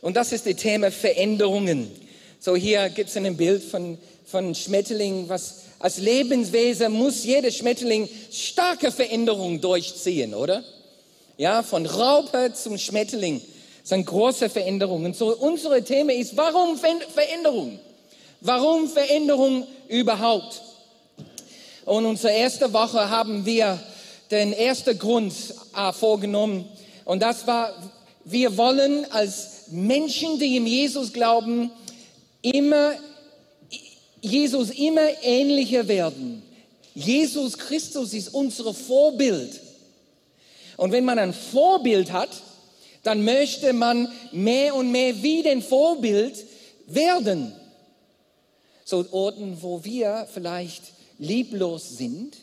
Und das ist das Thema Veränderungen. So hier gibt es ein Bild von, von Schmetterling, was als Lebenswesen muss jeder Schmetterling starke Veränderungen durchziehen, oder? Ja, von Raupe zum Schmetterling. Sind große Veränderungen. So unsere Thema ist, warum Veränderung? Warum Veränderung überhaupt? Und unsere erste Woche haben wir den ersten Grund äh, vorgenommen. Und das war, wir wollen als Menschen, die in Jesus glauben, immer, Jesus immer ähnlicher werden. Jesus Christus ist unser Vorbild. Und wenn man ein Vorbild hat, dann möchte man mehr und mehr wie den Vorbild werden. So Orten, wo wir vielleicht lieblos sind,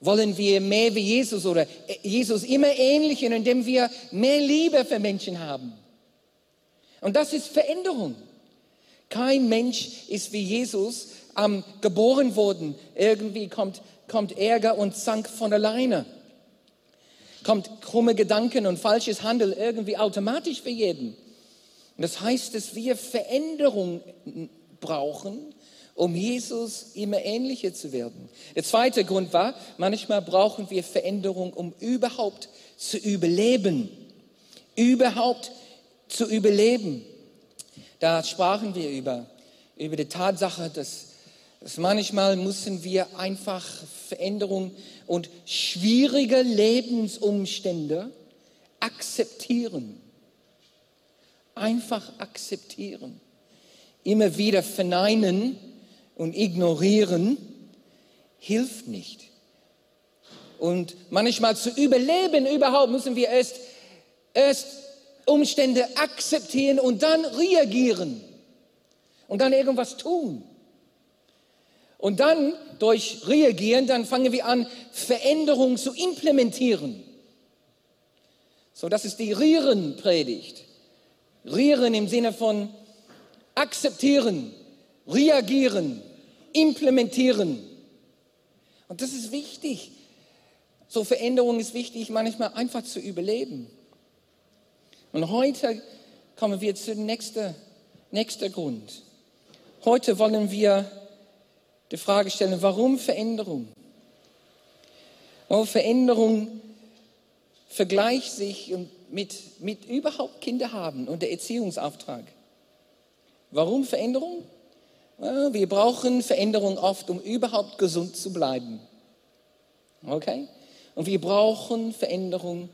wollen wir mehr wie Jesus oder Jesus immer ähnlichen, indem wir mehr Liebe für Menschen haben. Und das ist Veränderung. Kein Mensch ist wie Jesus ähm, geboren worden. Irgendwie kommt, kommt Ärger und Zank von alleine. Kommt krumme Gedanken und falsches Handeln irgendwie automatisch für jeden. Und das heißt, dass wir Veränderung brauchen, um Jesus immer ähnlicher zu werden. Der zweite Grund war, manchmal brauchen wir Veränderung, um überhaupt zu überleben. Überhaupt zu überleben. Da sprachen wir über, über die Tatsache, dass, dass manchmal müssen wir einfach Veränderung und schwierige Lebensumstände akzeptieren. Einfach akzeptieren. Immer wieder verneinen und ignorieren hilft nicht. Und manchmal zu überleben überhaupt müssen wir erst, erst Umstände akzeptieren und dann reagieren und dann irgendwas tun. Und dann durch Reagieren, dann fangen wir an, Veränderungen zu implementieren. So, das ist die Rieren-Predigt. Rieren im Sinne von akzeptieren, reagieren, implementieren. Und das ist wichtig. So Veränderung ist wichtig, manchmal einfach zu überleben. Und heute kommen wir zum nächsten, nächsten Grund. Heute wollen wir die Frage stellen, warum Veränderung? Warum Veränderung vergleicht sich mit, mit überhaupt Kinder haben und der Erziehungsauftrag. Warum Veränderung? Wir brauchen Veränderung oft, um überhaupt gesund zu bleiben. Okay? Und wir brauchen Veränderung,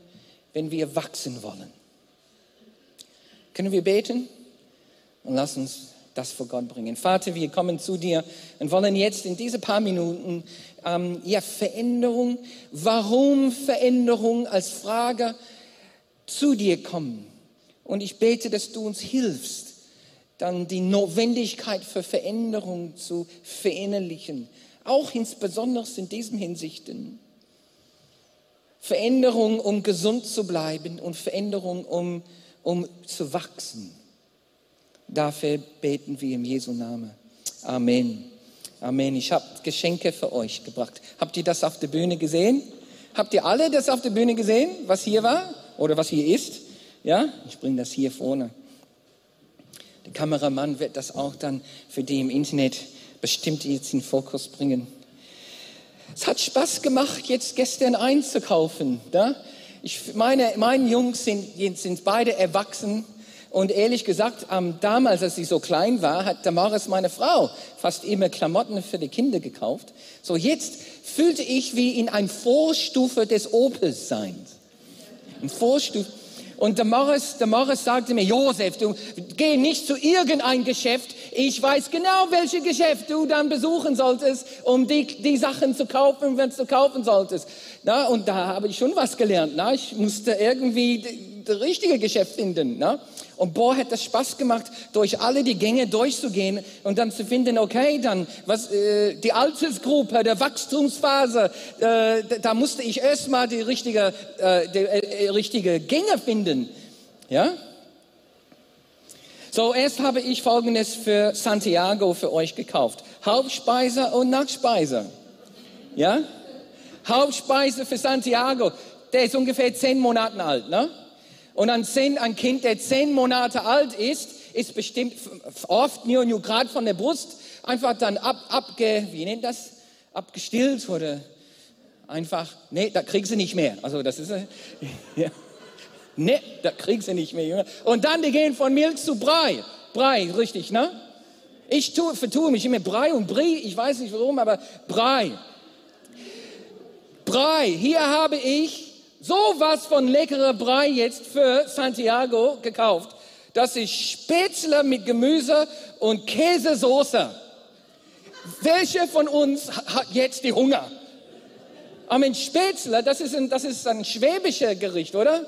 wenn wir wachsen wollen. Können wir beten? Und lass uns das vor Gott bringen. Vater, wir kommen zu dir und wollen jetzt in diese paar Minuten ähm, ja Veränderung, warum Veränderung als Frage zu dir kommen. Und ich bete, dass du uns hilfst, dann die Notwendigkeit für Veränderung zu verinnerlichen, auch insbesondere in diesen Hinsichten. Veränderung, um gesund zu bleiben und Veränderung, um, um zu wachsen. Dafür beten wir im Jesu Namen. Amen. Amen. Ich habe Geschenke für euch gebracht. Habt ihr das auf der Bühne gesehen? Habt ihr alle das auf der Bühne gesehen, was hier war oder was hier ist? Ja, ich bringe das hier vorne. Der Kameramann wird das auch dann für die im Internet bestimmt jetzt in Fokus bringen. Es hat Spaß gemacht, jetzt gestern einzukaufen. Da? Ich meine, meine Jungs sind, sind beide erwachsen und ehrlich gesagt, ähm, damals, als ich so klein war, hat Damaris, meine Frau, fast immer Klamotten für die Kinder gekauft. So jetzt fühlte ich wie in ein Vorstufe des Opels-Seins. Ein Vorstufe. Und Damaris, Damaris sagte mir, Josef, du geh nicht zu irgendein Geschäft. Ich weiß genau, welches Geschäft du dann besuchen solltest, um die, die Sachen zu kaufen, wenn du kaufen solltest. Na, und da habe ich schon was gelernt. Na, ich musste irgendwie das richtige Geschäft finden. Ne? Und boah, hat das Spaß gemacht, durch alle die Gänge durchzugehen und dann zu finden, okay, dann was äh, die Altersgruppe, der Wachstumsphase, äh, da musste ich erstmal die richtige, äh, die äh, richtige Gänge finden. Ja? So, erst habe ich Folgendes für Santiago für euch gekauft. Hauptspeise und Nachspeise. Ja? Hauptspeise für Santiago. Der ist ungefähr zehn Monate alt, ne? Und ein, Kind, der zehn Monate alt ist, ist bestimmt oft nur, nur gerade von der Brust einfach dann ab, abge, wie nennt das? Abgestillt oder einfach, nee, da kriegst du nicht mehr. Also das ist, ja. nee, da kriegst du nicht mehr. Und dann, die gehen von Milch zu Brei. Brei, richtig, ne? Ich tue, vertue mich immer Brei und Brie, ich weiß nicht warum, aber Brei. Brei, hier habe ich sowas von leckerer Brei jetzt für Santiago gekauft. Das ist Spätzle mit Gemüse und Käsesoße. Welche von uns hat jetzt die Hunger? Aber ein Spätzle, das ist ein, das ist ein schwäbischer Gericht, oder?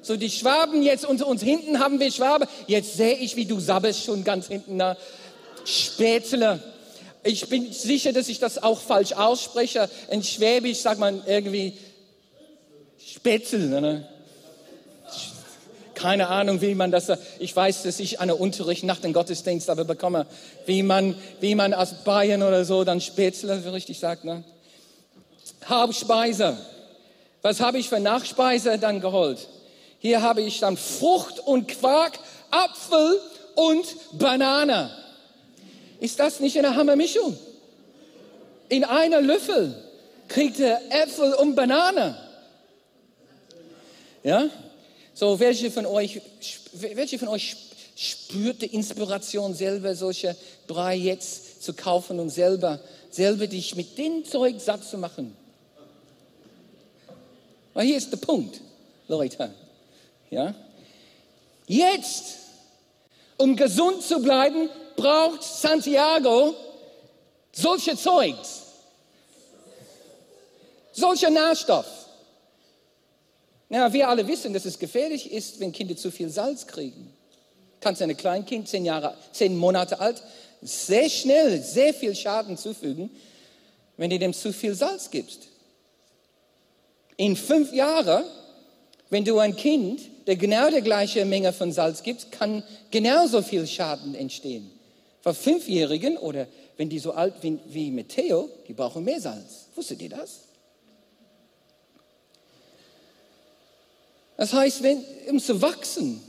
So die Schwaben jetzt unter uns hinten haben wir Schwabe. Jetzt sehe ich, wie du sabbelst schon ganz hinten. Na. Spätzle. Ich bin sicher, dass ich das auch falsch ausspreche. In Schwäbisch sagt man irgendwie Spätzle. Ne? Keine Ahnung, wie man das, ich weiß, dass ich einen Unterricht nach dem Gottesdienst aber bekomme, wie man, wie man aus Bayern oder so dann Spätzle so richtig sagt. Ne? Hauptspeise. Was habe ich für Nachspeise dann geholt? Hier habe ich dann Frucht und Quark, Apfel und Banane. Ist das nicht eine Hammermischung? In einer Löffel kriegt er Äpfel und Banane. Ja? So, welche von euch, welche von euch spürt die Inspiration, selber solche Brei jetzt zu kaufen und selber, selber dich mit dem Zeug satt zu machen? Aber hier ist der Punkt, Leute. Ja? Jetzt, um gesund zu bleiben, braucht Santiago solche Zeugs, solcher Nährstoff. Ja, wir alle wissen, dass es gefährlich ist, wenn Kinder zu viel Salz kriegen. Kannst einem Kleinkind, zehn Jahre, zehn Monate alt, sehr schnell sehr viel Schaden zufügen, wenn du dem zu viel Salz gibst. In fünf Jahren, wenn du ein Kind, der genau die gleiche Menge von Salz gibt, kann genauso viel Schaden entstehen. Für Fünfjährigen oder wenn die so alt wie, wie Matteo, die brauchen mehr Salz. Wusstet ihr das? Das heißt, wenn, um zu wachsen,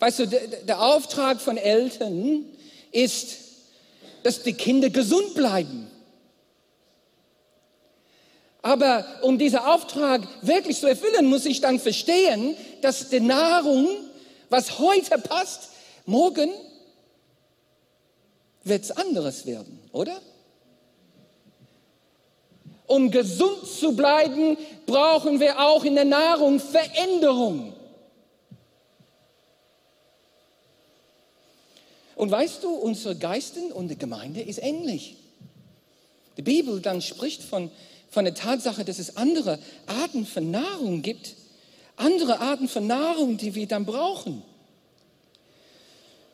weißt du, der, der Auftrag von Eltern ist, dass die Kinder gesund bleiben. Aber um diesen Auftrag wirklich zu erfüllen, muss ich dann verstehen, dass die Nahrung, was heute passt, morgen wird es anderes werden, oder? Um gesund zu bleiben, brauchen wir auch in der Nahrung Veränderung. Und weißt du, unsere Geisten und die Gemeinde ist ähnlich. Die Bibel dann spricht von von der Tatsache, dass es andere Arten von Nahrung gibt, andere Arten von Nahrung, die wir dann brauchen.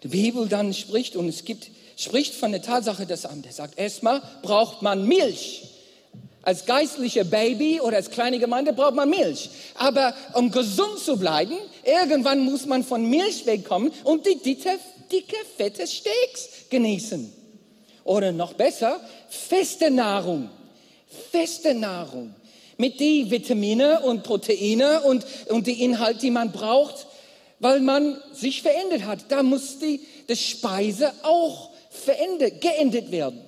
Die Bibel dann spricht und es gibt, spricht von der Tatsache, dass er sagt, erstmal braucht man Milch. Als geistliche Baby oder als kleine Gemeinde braucht man Milch. Aber um gesund zu bleiben, irgendwann muss man von Milch wegkommen und die dicke, dicke fette Steaks genießen. Oder noch besser, feste Nahrung feste Nahrung mit die Vitamine und Proteine und, und die Inhalte, die man braucht, weil man sich verändert hat. Da muss die, die Speise auch verändert, geendet werden.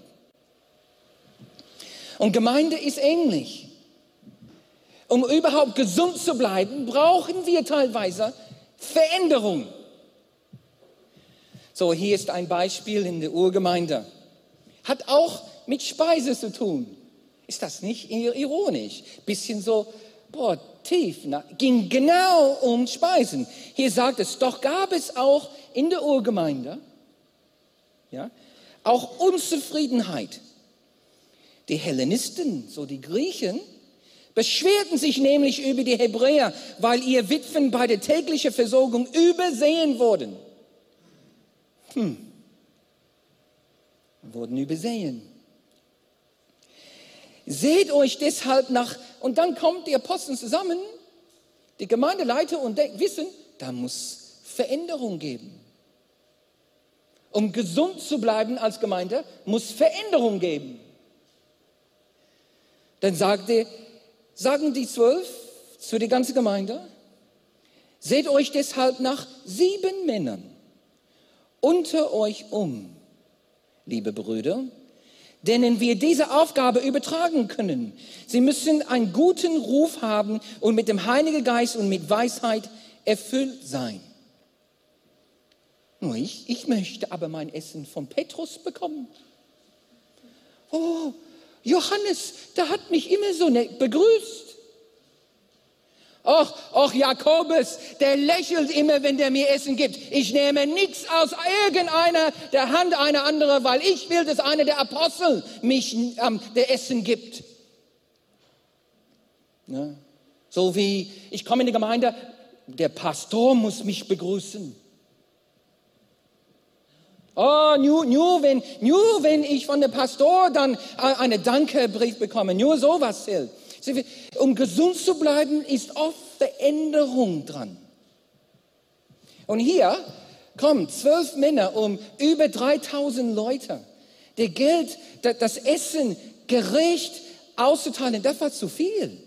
Und Gemeinde ist ähnlich. Um überhaupt gesund zu bleiben, brauchen wir teilweise Veränderung. So, hier ist ein Beispiel in der Urgemeinde. Hat auch mit Speise zu tun. Ist das nicht ironisch? Bisschen so, boah, tief, na, ging genau um Speisen. Hier sagt es, doch gab es auch in der Urgemeinde, ja, auch Unzufriedenheit. Die Hellenisten, so die Griechen, beschwerten sich nämlich über die Hebräer, weil ihr Witwen bei der täglichen Versorgung übersehen wurden. Hm. Wurden übersehen. Seht euch deshalb nach, und dann kommt die Apostel zusammen, die Gemeindeleiter und wissen, da muss Veränderung geben. Um gesund zu bleiben als Gemeinde, muss Veränderung geben. Dann sagte, sagen die zwölf zu der ganzen Gemeinde, Seht euch deshalb nach sieben Männern unter euch um, liebe Brüder, denen wir diese Aufgabe übertragen können. Sie müssen einen guten Ruf haben und mit dem Heiligen Geist und mit Weisheit erfüllt sein. Ich, ich möchte aber mein Essen von Petrus bekommen. Oh, Johannes, der hat mich immer so nett begrüßt. Och, och, Jakobus, der lächelt immer, wenn der mir Essen gibt. Ich nehme nichts aus irgendeiner der Hand einer anderen, weil ich will, dass einer der Apostel mich ähm, der Essen gibt. Ja. So wie ich komme in die Gemeinde, der Pastor muss mich begrüßen. Oh, nur, nur, wenn, nur wenn ich von der Pastor dann äh, einen Dankebrief bekomme, nur sowas zählt. Um gesund zu bleiben, ist oft Veränderung dran. Und hier kommen zwölf Männer um über 3000 Leute. Der Geld, das Essen gerecht auszuteilen, das war zu viel.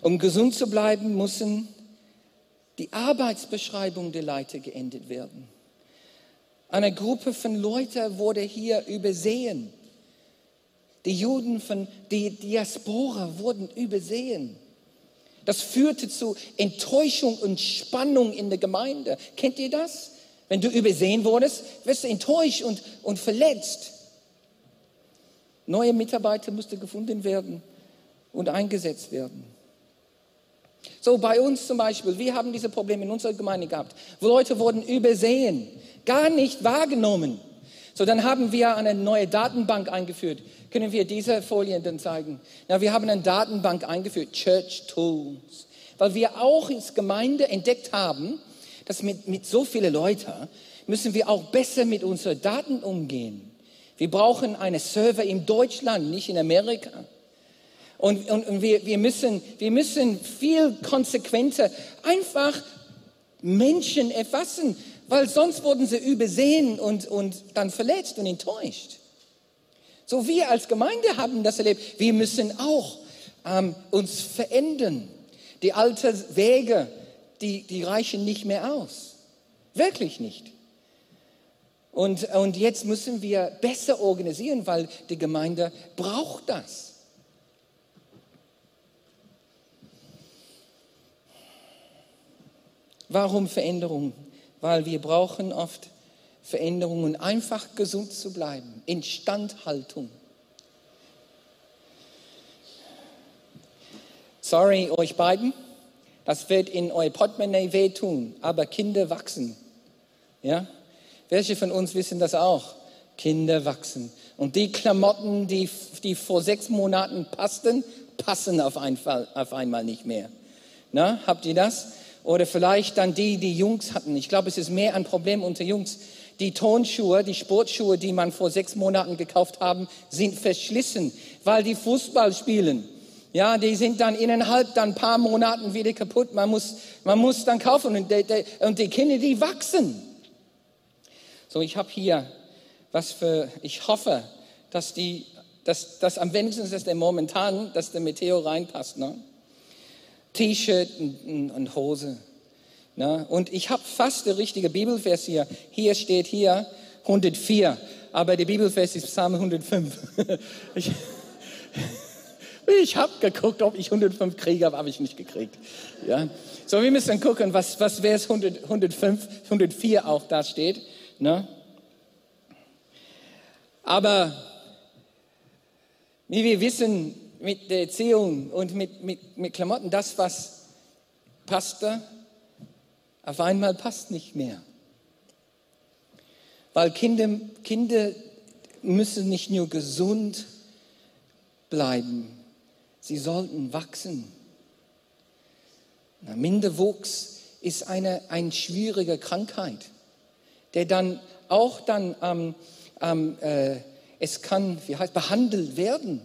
Um gesund zu bleiben, müssen die Arbeitsbeschreibung der Leiter geändert werden. Eine Gruppe von Leuten wurde hier übersehen. Die Juden von der Diaspora wurden übersehen. Das führte zu Enttäuschung und Spannung in der Gemeinde. Kennt ihr das? Wenn du übersehen wurdest, wirst du enttäuscht und, und verletzt. Neue Mitarbeiter mussten gefunden werden und eingesetzt werden. So bei uns zum Beispiel, wir haben diese Probleme in unserer Gemeinde gehabt, Leute wurden übersehen, gar nicht wahrgenommen. So, dann haben wir eine neue Datenbank eingeführt. Können wir diese Folien dann zeigen? Na, wir haben eine Datenbank eingeführt, Church Tools, weil wir auch als Gemeinde entdeckt haben, dass mit, mit so vielen Leuten müssen wir auch besser mit unseren Daten umgehen. Wir brauchen einen Server in Deutschland, nicht in Amerika. Und, und, und wir, wir, müssen, wir müssen viel konsequenter einfach Menschen erfassen weil sonst wurden sie übersehen und, und dann verletzt und enttäuscht. So wir als Gemeinde haben das erlebt. Wir müssen auch ähm, uns verändern. Die alten Wege, die, die reichen nicht mehr aus. Wirklich nicht. Und, und jetzt müssen wir besser organisieren, weil die Gemeinde braucht das. Warum Veränderung? weil wir brauchen oft Veränderungen, einfach gesund zu bleiben, Instandhaltung. Sorry euch beiden, das wird in euer Portemonnaie wehtun, aber Kinder wachsen. Ja? Welche von uns wissen das auch? Kinder wachsen. Und die Klamotten, die, die vor sechs Monaten passten, passen auf, einmal, auf einmal nicht mehr. Na, habt ihr das? Oder vielleicht dann die, die Jungs hatten. Ich glaube, es ist mehr ein Problem unter Jungs. Die Tonschuhe, die Sportschuhe, die man vor sechs Monaten gekauft haben, sind verschlissen, weil die Fußball spielen. Ja, die sind dann innerhalb dann ein paar Monaten wieder kaputt. Man muss, man muss dann kaufen und die, und die Kinder, die wachsen. So, ich habe hier was für, ich hoffe, dass die, dass, dass am wenigsten, dass der momentan, dass der Meteor reinpasst. Ne? T-Shirt und, Hose. Und ich habe fast der richtige Bibelvers hier. Hier steht hier 104, aber der Bibelvers ist Psalm 105. ich ich habe geguckt, ob ich 105 kriege, aber habe ich nicht gekriegt. Ja? So, wir müssen gucken, was, was Vers 100, 105, 104 auch da steht. Ne? Aber wie wir wissen, mit der Erziehung und mit, mit, mit Klamotten, das, was passte, auf einmal passt nicht mehr. Weil Kinder, Kinder müssen nicht nur gesund bleiben, sie sollten wachsen. Na, Minderwuchs ist eine, eine schwierige Krankheit, der dann auch dann, ähm, ähm, äh, es kann, wie heißt, behandelt werden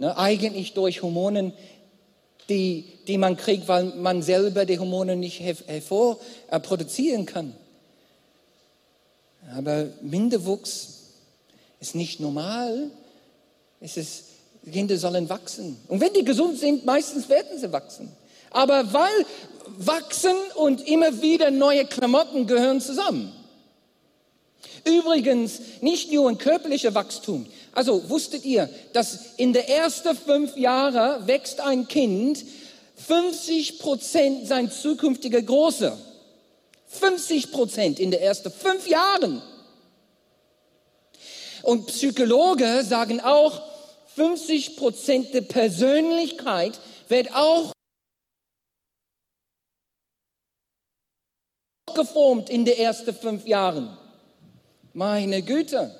Ne? Eigentlich durch Hormone, die, die man kriegt, weil man selber die Hormone nicht hervor äh, produzieren kann. Aber Minderwuchs ist nicht normal. Es ist Kinder sollen wachsen. Und wenn die gesund sind, meistens werden sie wachsen. Aber weil wachsen und immer wieder neue Klamotten gehören zusammen. Übrigens, nicht nur ein körperlicher Wachstum. Also wusstet ihr, dass in der ersten fünf Jahre wächst ein Kind 50 Prozent sein zukünftiger Großer. 50 Prozent in den ersten fünf Jahren. Und Psychologen sagen auch, 50 Prozent der Persönlichkeit wird auch geformt in den ersten fünf Jahren. Meine Güte.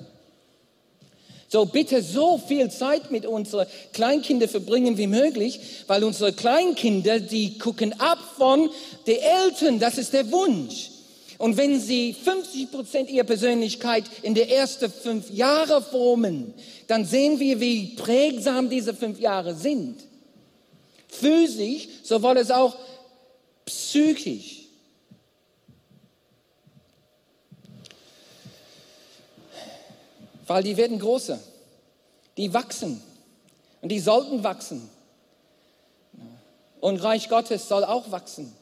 So bitte so viel Zeit mit unseren Kleinkindern verbringen wie möglich, weil unsere Kleinkinder, die gucken ab von den Eltern. Das ist der Wunsch. Und wenn sie 50 Prozent ihrer Persönlichkeit in den ersten fünf Jahre formen, dann sehen wir, wie prägsam diese fünf Jahre sind. Physisch, sowohl als auch psychisch. Weil die werden größer. Die wachsen und die sollten wachsen. Und Reich Gottes soll auch wachsen.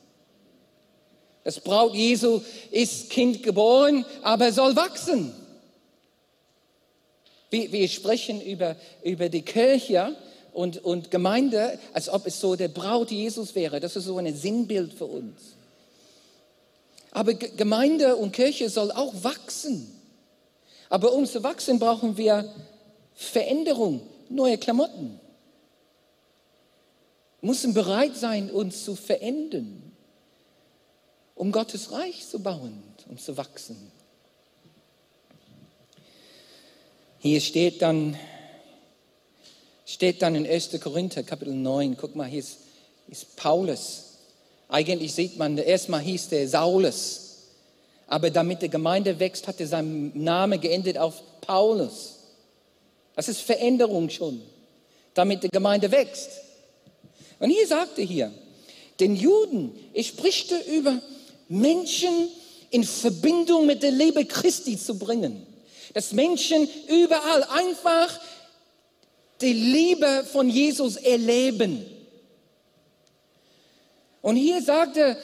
Das Braut Jesu ist Kind geboren, aber soll wachsen. Wir, wir sprechen über, über die Kirche und, und Gemeinde, als ob es so der Braut Jesus wäre. Das ist so ein Sinnbild für uns. Aber Gemeinde und Kirche soll auch wachsen. Aber um zu wachsen, brauchen wir Veränderung, neue Klamotten. Wir müssen bereit sein, uns zu verändern, um Gottes Reich zu bauen und zu wachsen. Hier steht dann, steht dann in 1. Korinther Kapitel 9, guck mal, hier ist, ist Paulus. Eigentlich sieht man, erstmal hieß der Saulus. Aber damit die Gemeinde wächst, hat er seinen Namen geändert auf Paulus. Das ist Veränderung schon, damit die Gemeinde wächst. Und hier sagte hier, den Juden, ich sprichte über Menschen in Verbindung mit der Liebe Christi zu bringen. Dass Menschen überall einfach die Liebe von Jesus erleben. Und hier sagte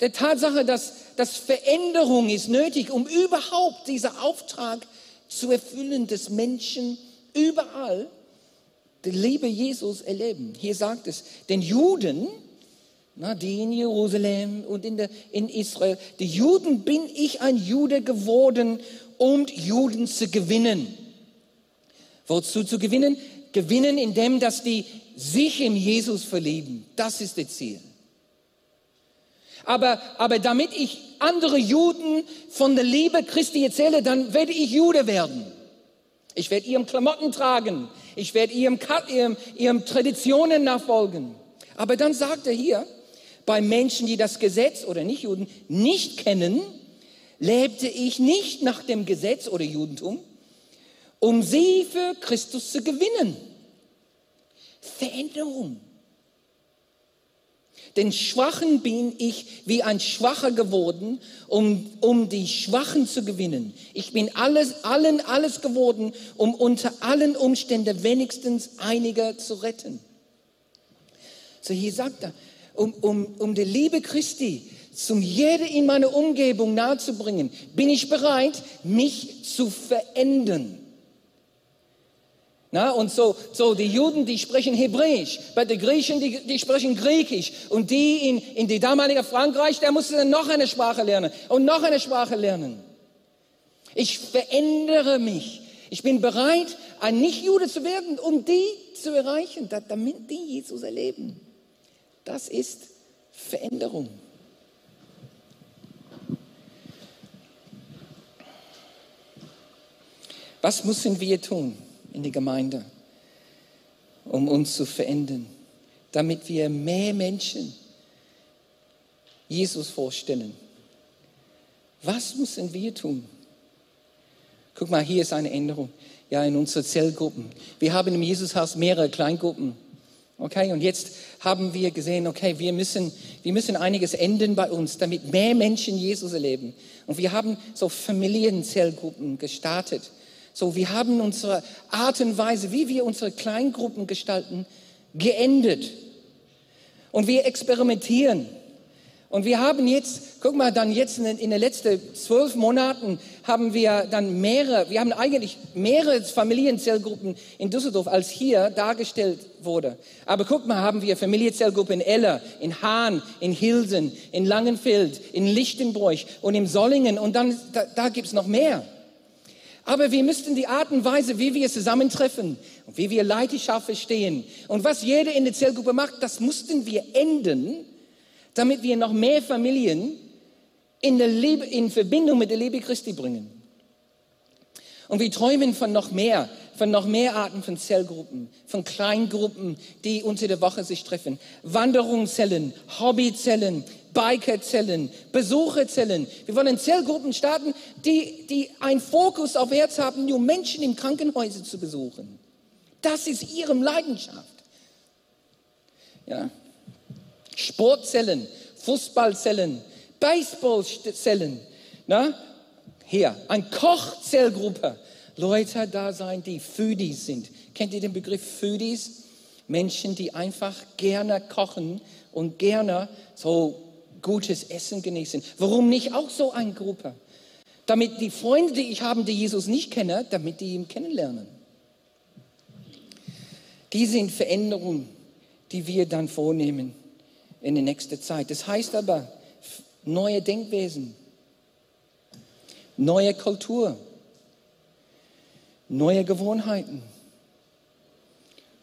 der Tatsache, dass, dass Veränderung ist nötig, um überhaupt diesen Auftrag zu erfüllen, dass Menschen überall die Liebe Jesus erleben. Hier sagt es, den Juden, na, die in Jerusalem und in, der, in Israel, die Juden bin ich ein Jude geworden, um Juden zu gewinnen. Wozu zu gewinnen? Gewinnen, indem dass die sich in Jesus verlieben. Das ist das Ziel. Aber, aber damit ich andere Juden von der Liebe Christi erzähle, dann werde ich Jude werden. Ich werde ihrem Klamotten tragen. Ich werde ihrem, ihrem, ihrem Traditionen nachfolgen. Aber dann sagt er hier, bei Menschen, die das Gesetz oder nicht Juden nicht kennen, lebte ich nicht nach dem Gesetz oder Judentum, um sie für Christus zu gewinnen. Veränderung. Den Schwachen bin ich wie ein Schwacher geworden, um, um die Schwachen zu gewinnen. Ich bin alles, allen alles geworden, um unter allen Umständen wenigstens einige zu retten. So hier sagt er, um, um, um die Liebe Christi zum jeder in meiner Umgebung nahezubringen, bin ich bereit, mich zu verändern. Na, und so, so die Juden, die sprechen Hebräisch, bei den Griechen, die, die sprechen Griechisch. Und die in, in die damalige Frankreich, der musste dann noch eine Sprache lernen und noch eine Sprache lernen. Ich verändere mich. Ich bin bereit, ein Nicht-Jude zu werden, um die zu erreichen, damit die Jesus erleben. Das ist Veränderung. Was müssen wir tun? In die Gemeinde, um uns zu verändern, damit wir mehr Menschen Jesus vorstellen. Was müssen wir tun? Guck mal, hier ist eine Änderung. Ja, in unseren Zellgruppen. Wir haben im Jesushaus mehrere Kleingruppen. Okay, und jetzt haben wir gesehen, okay, wir müssen, wir müssen einiges ändern bei uns, damit mehr Menschen Jesus erleben. Und wir haben so Familienzellgruppen gestartet So, wir haben unsere Art und Weise, wie wir unsere Kleingruppen gestalten, geändert. Und wir experimentieren. Und wir haben jetzt, guck mal, dann jetzt in, in den letzten zwölf Monaten haben wir dann mehrere, wir haben eigentlich mehrere Familienzellgruppen in Düsseldorf, als hier dargestellt wurde. Aber guck mal, haben wir Familienzellgruppen in Eller, in Hahn, in Hilsen, in Langenfeld, in Lichtenbräuch und in Sollingen. Und dann, da, da gibt's noch mehr. Aber wir müssten die Art und Weise, wie wir zusammentreffen und wie wir Leidenschaft verstehen und was jeder in der Zellgruppe macht, das mussten wir ändern, damit wir noch mehr Familien in, der Liebe, in Verbindung mit der Liebe Christi bringen. Und wir träumen von noch mehr, von noch mehr Arten von Zellgruppen, von Kleingruppen, die unter der Woche sich treffen. Wanderungszellen, Hobbyzellen, Bikerzellen, Besucherzellen. Wir wollen Zellgruppen starten, die, die einen Fokus auf Herz haben, nur Menschen in Krankenhäusern zu besuchen. Das ist ihre Leidenschaft. Ja. Sportzellen, Fußballzellen, Baseballzellen. Na? Hier, ein Kochzellgruppe. Leute da sein, die Foodies sind. Kennt ihr den Begriff Foodies? Menschen, die einfach gerne kochen und gerne so gutes Essen genießen. Warum nicht auch so eine Gruppe? Damit die Freunde, die ich habe, die Jesus nicht kennen, damit die ihn kennenlernen. Die sind Veränderungen, die wir dann vornehmen in der nächsten Zeit. Das heißt aber neue Denkwesen, neue Kultur, neue Gewohnheiten.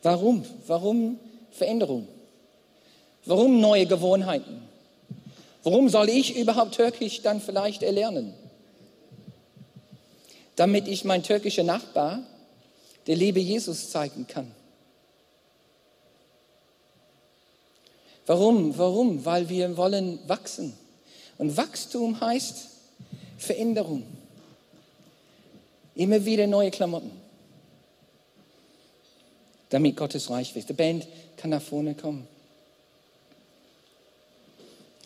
Warum? Warum Veränderung? Warum neue Gewohnheiten? Warum soll ich überhaupt Türkisch dann vielleicht erlernen? Damit ich mein türkischer Nachbar der Liebe Jesus zeigen kann. Warum? Warum? Weil wir wollen wachsen. Und Wachstum heißt Veränderung. Immer wieder neue Klamotten. Damit Gottes Reich wächst. Die Band kann nach vorne kommen.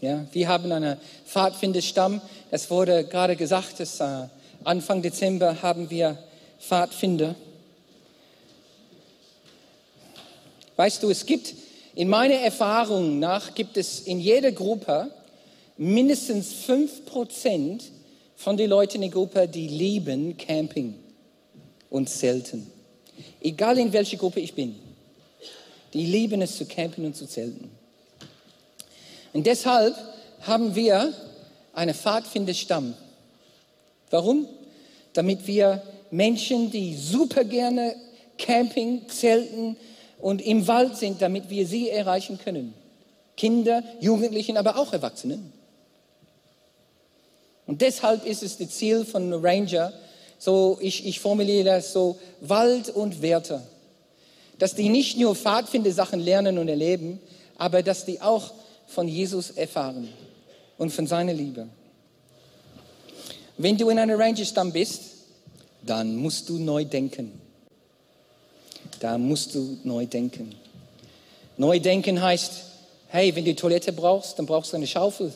Ja, wir haben einen Pfadfinderstamm. Es wurde gerade gesagt, dass äh, Anfang Dezember haben wir Pfadfinder. Weißt du, es gibt in meiner Erfahrung nach gibt es in jeder Gruppe mindestens fünf Prozent von den Leuten in Gruppe, die lieben Camping und Zelten. Egal in welcher Gruppe ich bin. Die lieben es zu campen und zu zelten. Und deshalb haben wir einen Pfadfinderstamm. Warum? Damit wir Menschen, die super gerne Camping, Zelten und im Wald sind, damit wir sie erreichen können. Kinder, Jugendlichen, aber auch Erwachsenen. Und deshalb ist es das Ziel von Ranger, so ich, ich formuliere das so, Wald und Werte. Dass die nicht nur Pfadfinder-Sachen lernen und erleben, aber dass die auch von Jesus erfahren und von seiner Liebe. Wenn du in einem Ranger-Stamm bist, dann musst du neu denken. Da musst du neu denken. Neu denken heißt, hey, wenn du Toilette brauchst, dann brauchst du eine Schaufel.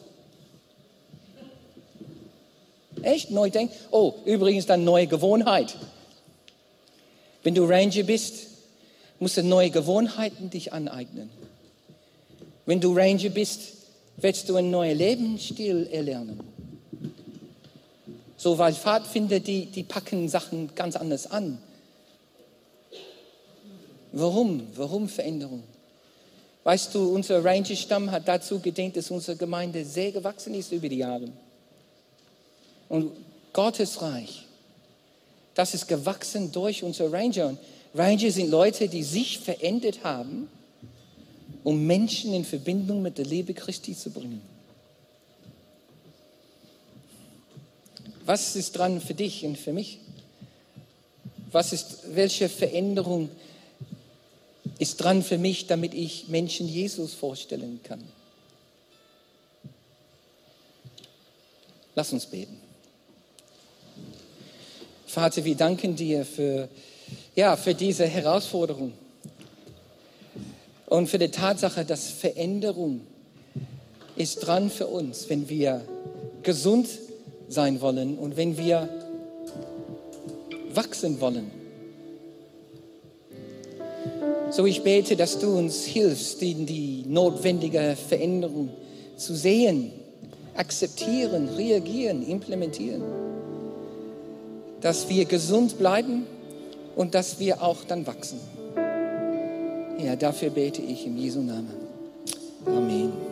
Echt? Neu denken? Oh, übrigens dann neue Gewohnheit. Wenn du Ranger bist, musst du neue Gewohnheiten dich aneignen. Wenn du Ranger bist, wirst du einen neuen Lebensstil erlernen. So, weil Pfadfinder, die, die packen Sachen ganz anders an. Warum? Warum Veränderung? Weißt du, unser Ranger-Stamm hat dazu gedient, dass unsere Gemeinde sehr gewachsen ist über die Jahre. Und Gottes Reich, das ist gewachsen durch unsere Ranger. Und Ranger sind Leute, die sich verändert haben, um Menschen in Verbindung mit der Liebe Christi zu bringen. Was ist dran für dich und für mich? Was ist, welche Veränderung ist dran für mich, damit ich Menschen Jesus vorstellen kann. Lass uns beten. Vater, wir danken dir für, ja, für diese Herausforderung und für die Tatsache, dass Veränderung ist dran für uns, wenn wir gesund sein wollen und wenn wir wachsen wollen. So ich bete, dass du uns hilfst, die, die notwendige Veränderung zu sehen, akzeptieren, reagieren, implementieren. Dass wir gesund bleiben und dass wir auch dann wachsen. Ja, dafür bete ich im Jesu Namen. Amen.